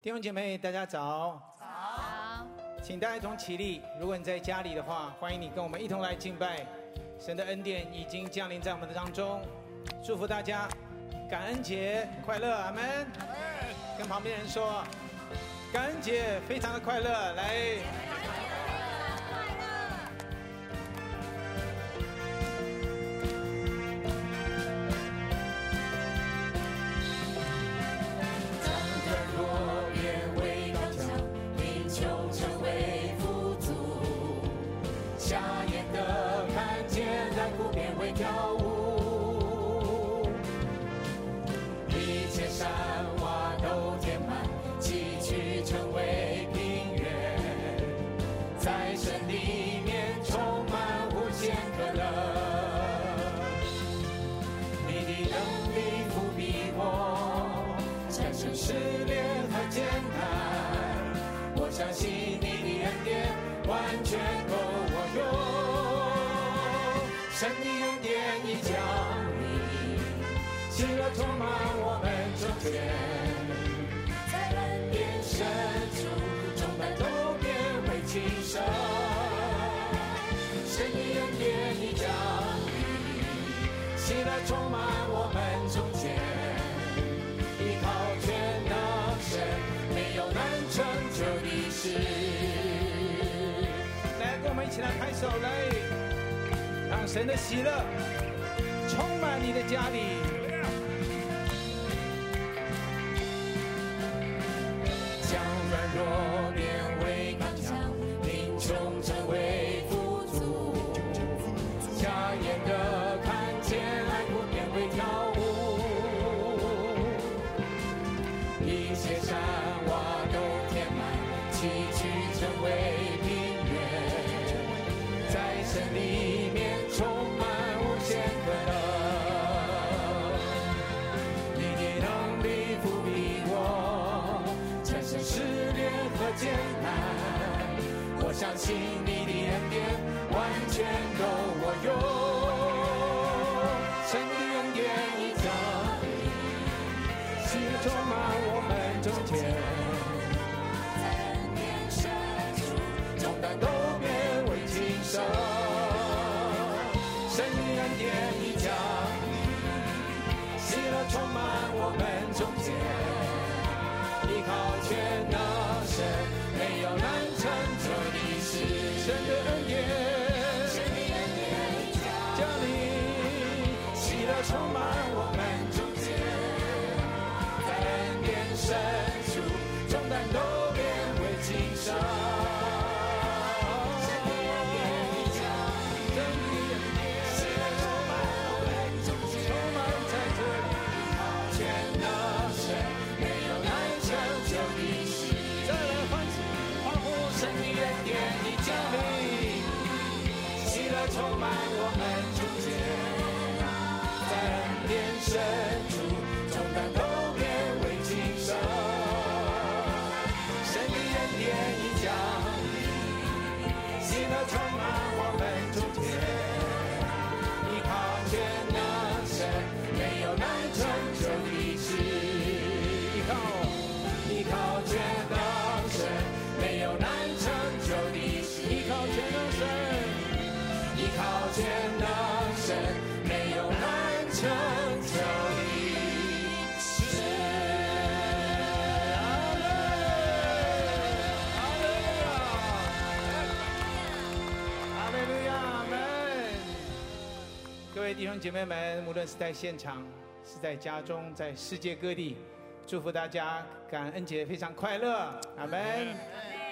弟兄姐妹，大家早！早，请大家一同起立。如果你在家里的话，欢迎你跟我们一同来敬拜。神的恩典已经降临在我们的当中，祝福大家感恩节快乐，阿门。阿门。跟旁边人说，感恩节非常的快乐，来。神里面充满无限可能。你的能力不比我战胜失恋和艰难，我相信你的恩典完全够我用。神的恩典已降临，喜乐充满我们中间。的充满我们中间。依靠全能神，没有能成就的事。来，跟我们一起来拍手，来，让神的喜乐充满你的家里。相信你的恩典完全够我用。神的恩典已降临，喜乐充满我们中间。充满我们中间，依靠全能神，没有难成就的事。神的恩典，降临，喜乐充满我们。充满我们中间，在恩典。弟兄姐妹们，无论是在现场，是在家中，在世界各地，祝福大家感恩节非常快乐，阿门。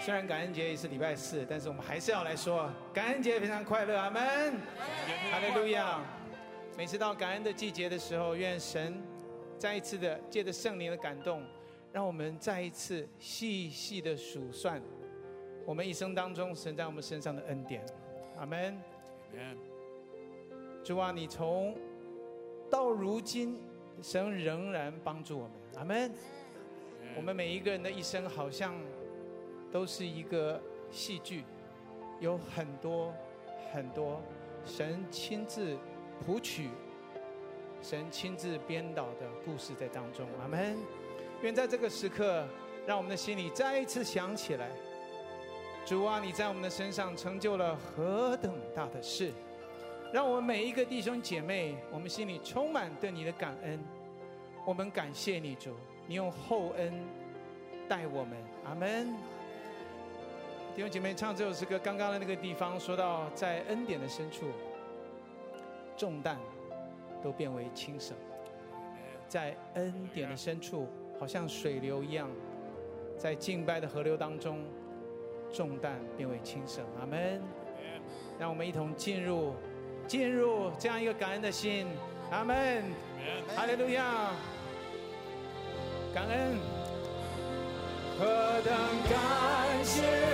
虽然感恩节也是礼拜四，但是我们还是要来说感恩节非常快乐，阿门。哈利路亚。每次到感恩的季节的时候，愿神再一次的借着圣灵的感动，让我们再一次细细的数算我们一生当中神在我们身上的恩典，阿门。主啊，你从到如今，神仍然帮助我们，阿门。我们每一个人的一生，好像都是一个戏剧，有很多很多神亲自谱曲、神亲自编导的故事在当中，阿门。愿在这个时刻，让我们的心里再一次想起来，主啊，你在我们的身上成就了何等大的事，让我们每一个弟兄姐妹，我们心里充满对你的感恩。我们感谢你，主，你用厚恩待我们。阿门。弟兄姐妹，唱这首诗歌，刚刚的那个地方说到，在恩典的深处，重担都变为轻省。在恩典的深处，好像水流一样。在敬拜的河流当中，重担变为轻省。阿门。让我们一同进入，进入这样一个感恩的心。阿门。哈利路亚。感恩。何等感谢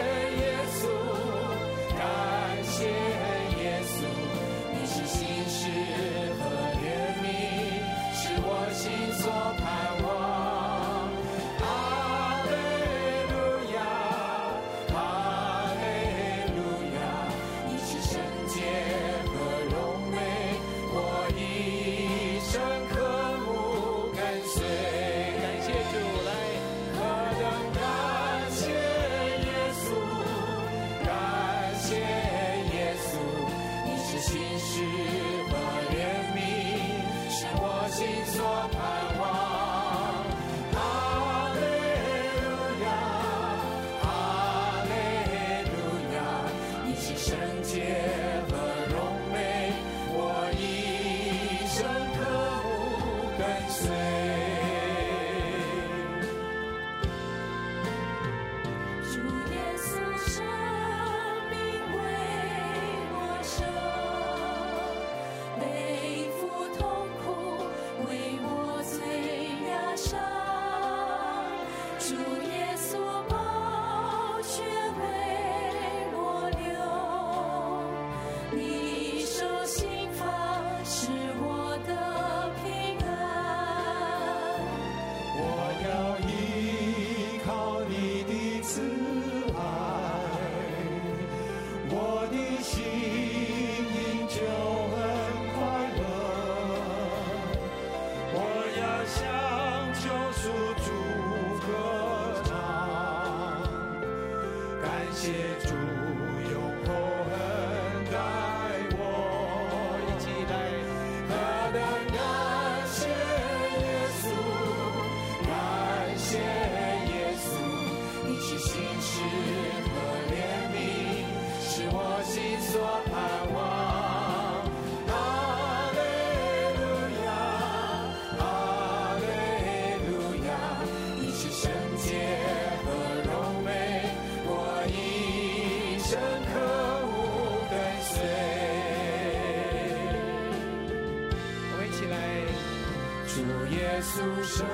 主耶稣，生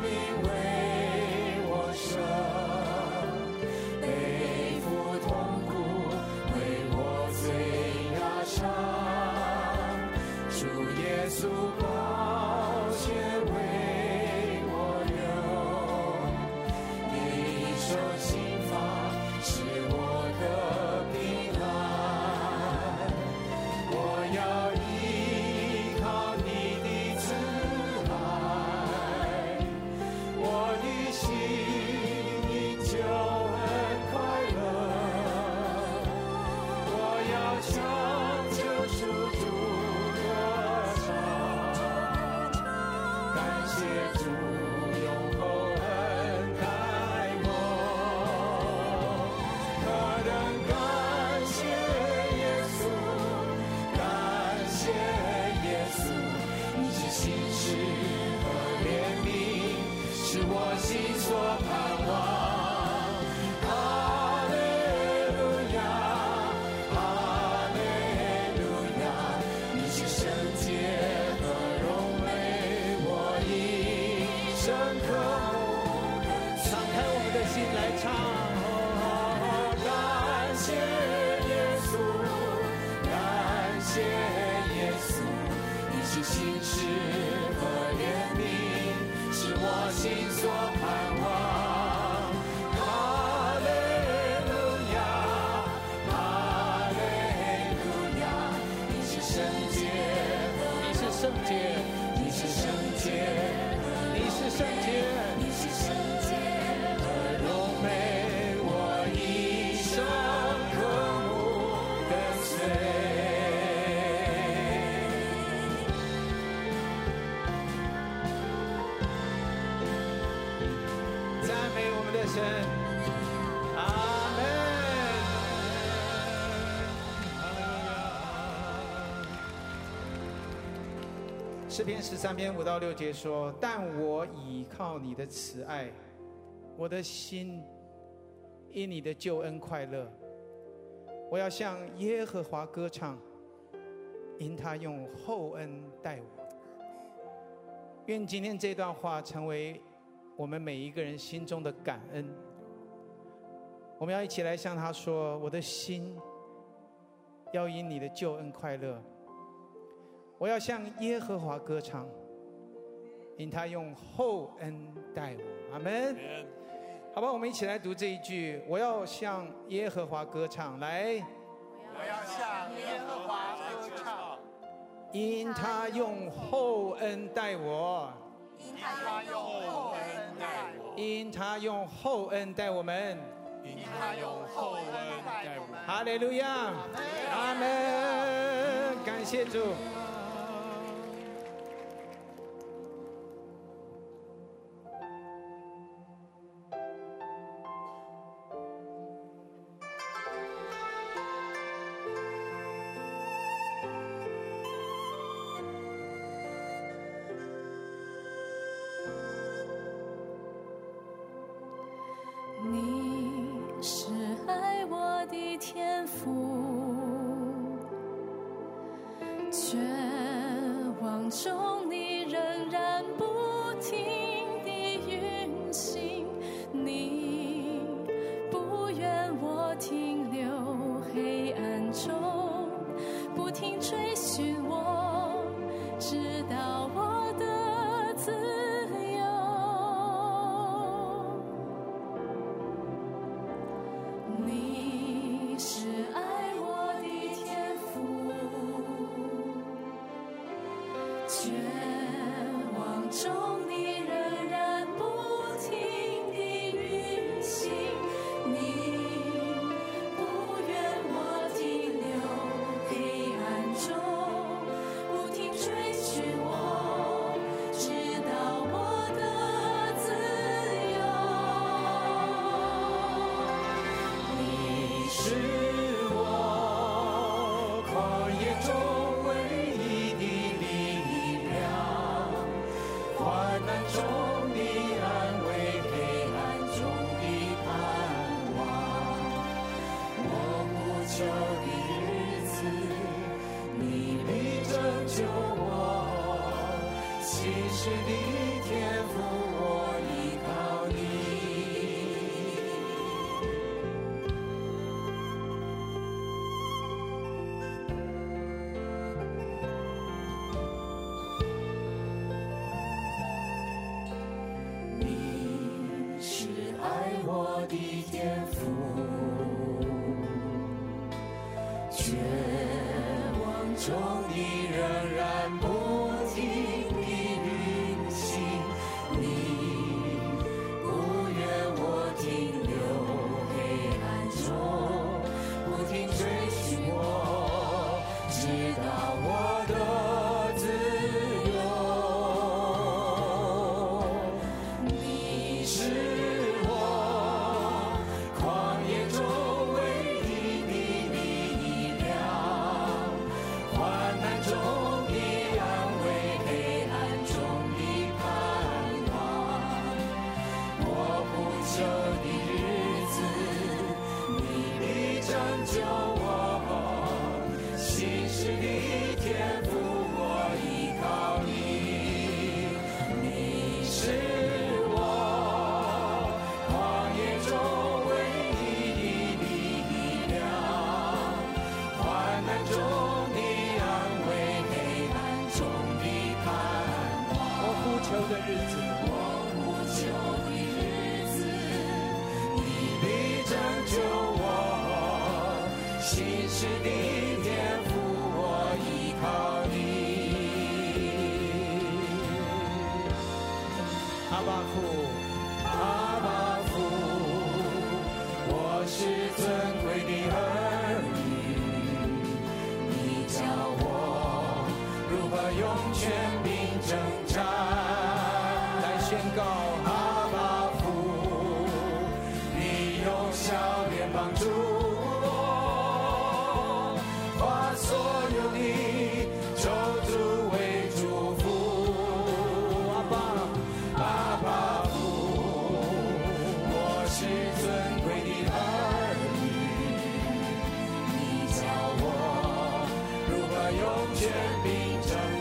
命为我舍。神，阿门。诗篇十三篇五到六节说：“但我倚靠你的慈爱，我的心因你的救恩快乐。我要向耶和华歌唱，因他用厚恩待我。愿今天这段话成为我们每一个人心中的感恩。我们要一起来向他说：我的心要因你的救恩快乐。”我要向耶和华歌唱，因他用厚恩待我。阿门。好吧，我们一起来读这一句。我要向耶和华歌唱，来。我要向耶和华歌唱，因他用厚恩待我。因他用厚。因他用厚恩待我们。因他用厚恩待我们。哈利路亚。阿门。感谢主。是你天赋我依靠你。你是爱我的天赋绝望中的仍然是你。Future means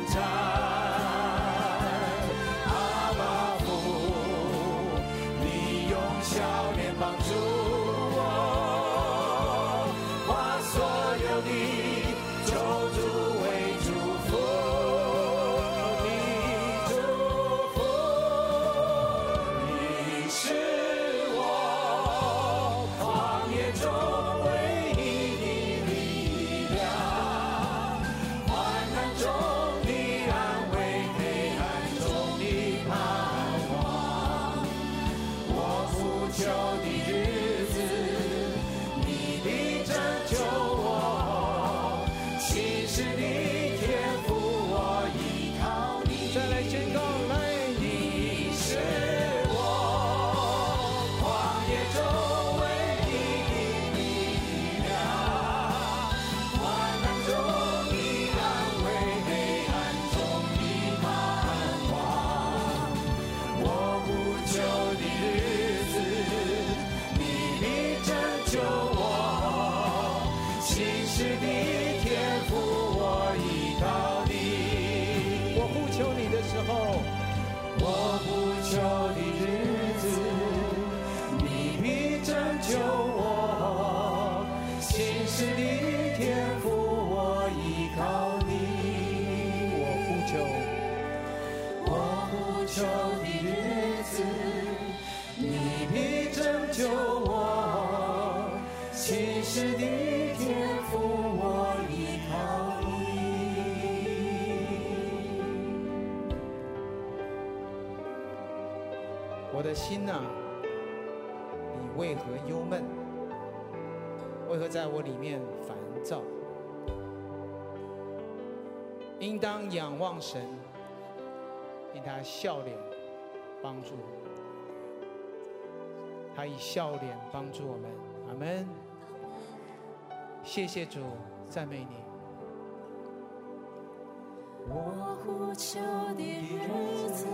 是你贴赋我依靠你。求的日子，你必拯救我。今世的天赋，我依靠你。我的心呐、啊，你为何忧闷？为何在我里面烦躁？应当仰望神。因他笑脸帮助，他以笑脸帮助我们。阿门。谢谢主，赞美你。我呼求的日子，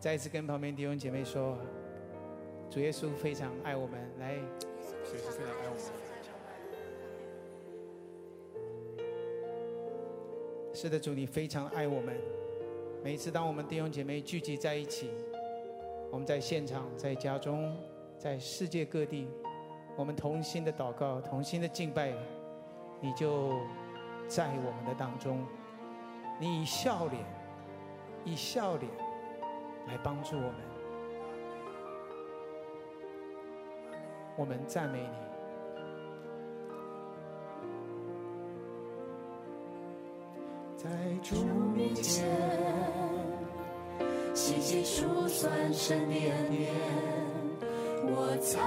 再一次跟旁边弟兄姐妹说，主耶稣非常爱我们。来，主耶稣非常爱我们。是的，主你非常爱我们。每一次当我们弟兄姐妹聚集在一起，我们在现场、在家中、在世界各地，我们同心的祷告、同心的敬拜，你就在我们的当中。你以笑脸，以笑脸来帮助我们。我们赞美你。在主面前，细细数算神的恩典，我才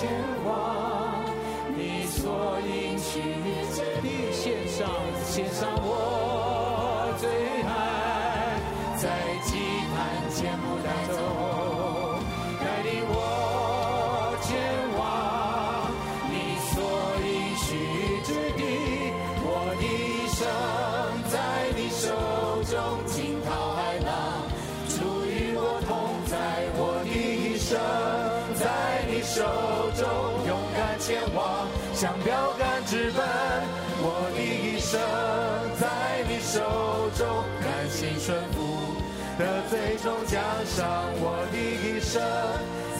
前往你所应许之地，献上献上我最爱，在服，得最终奖赏。我的一生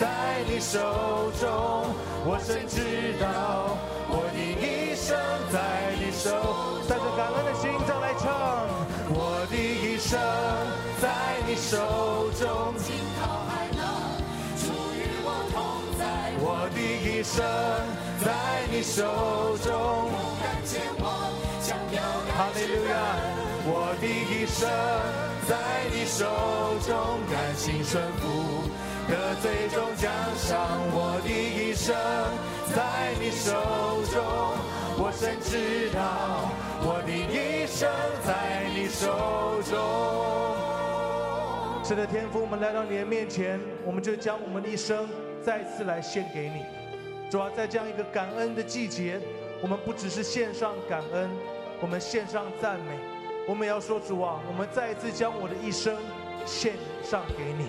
在你手中，我深知道我的一生在你手。带着感恩的心再来唱，我的一生在你手中，惊涛骇浪，主与我同在。我的一生在你手中，勇敢前往，向标杆哈利路亚！我的一生在你手中，甘心顺服，可最终奖赏。我的一生在你手中，我深知道我的一生在你手中。是的，天父，我们来到你的面前，我们就将我们的一生再次来献给你。主啊，在这样一个感恩的季节，我们不只是献上感恩，我们献上赞美，我们也要说主啊，我们再一次将我的一生献上给你。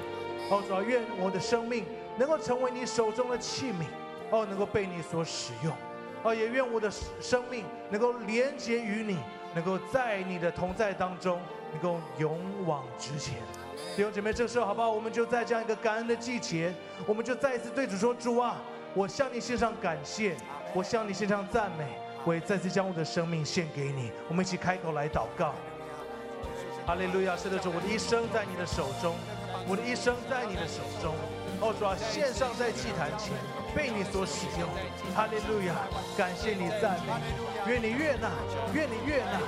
哦，主啊，愿我的生命能够成为你手中的器皿，哦，能够被你所使用。哦，也愿我的生命能够连接于你，能够在你的同在当中，能够勇往直前。弟兄姐妹，这个时候好不好？我们就在这样一个感恩的季节，我们就再一次对主说：“主啊，我向你献上感谢，我向你献上赞美，我也再次将我的生命献给你。”我们一起开口来祷告。哈利路亚！是的，主，我的一生在你的手中，我的一生在你的手中。哦，主啊，献上在祭坛前，被你所使用。哈利路亚！感谢你赞美，愿你悦纳，愿你悦纳，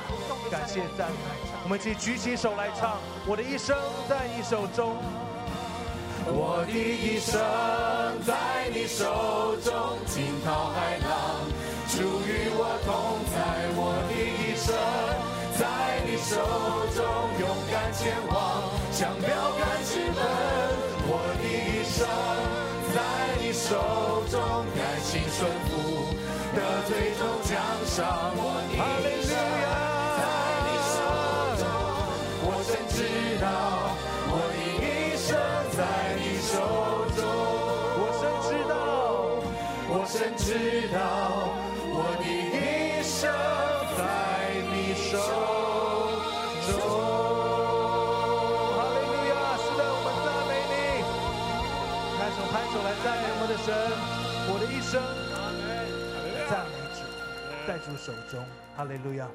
感谢赞美。我们一起举起手来唱：我的一生在你手中。我的一生在你手中，惊涛骇浪，奖手中，哈利路亚。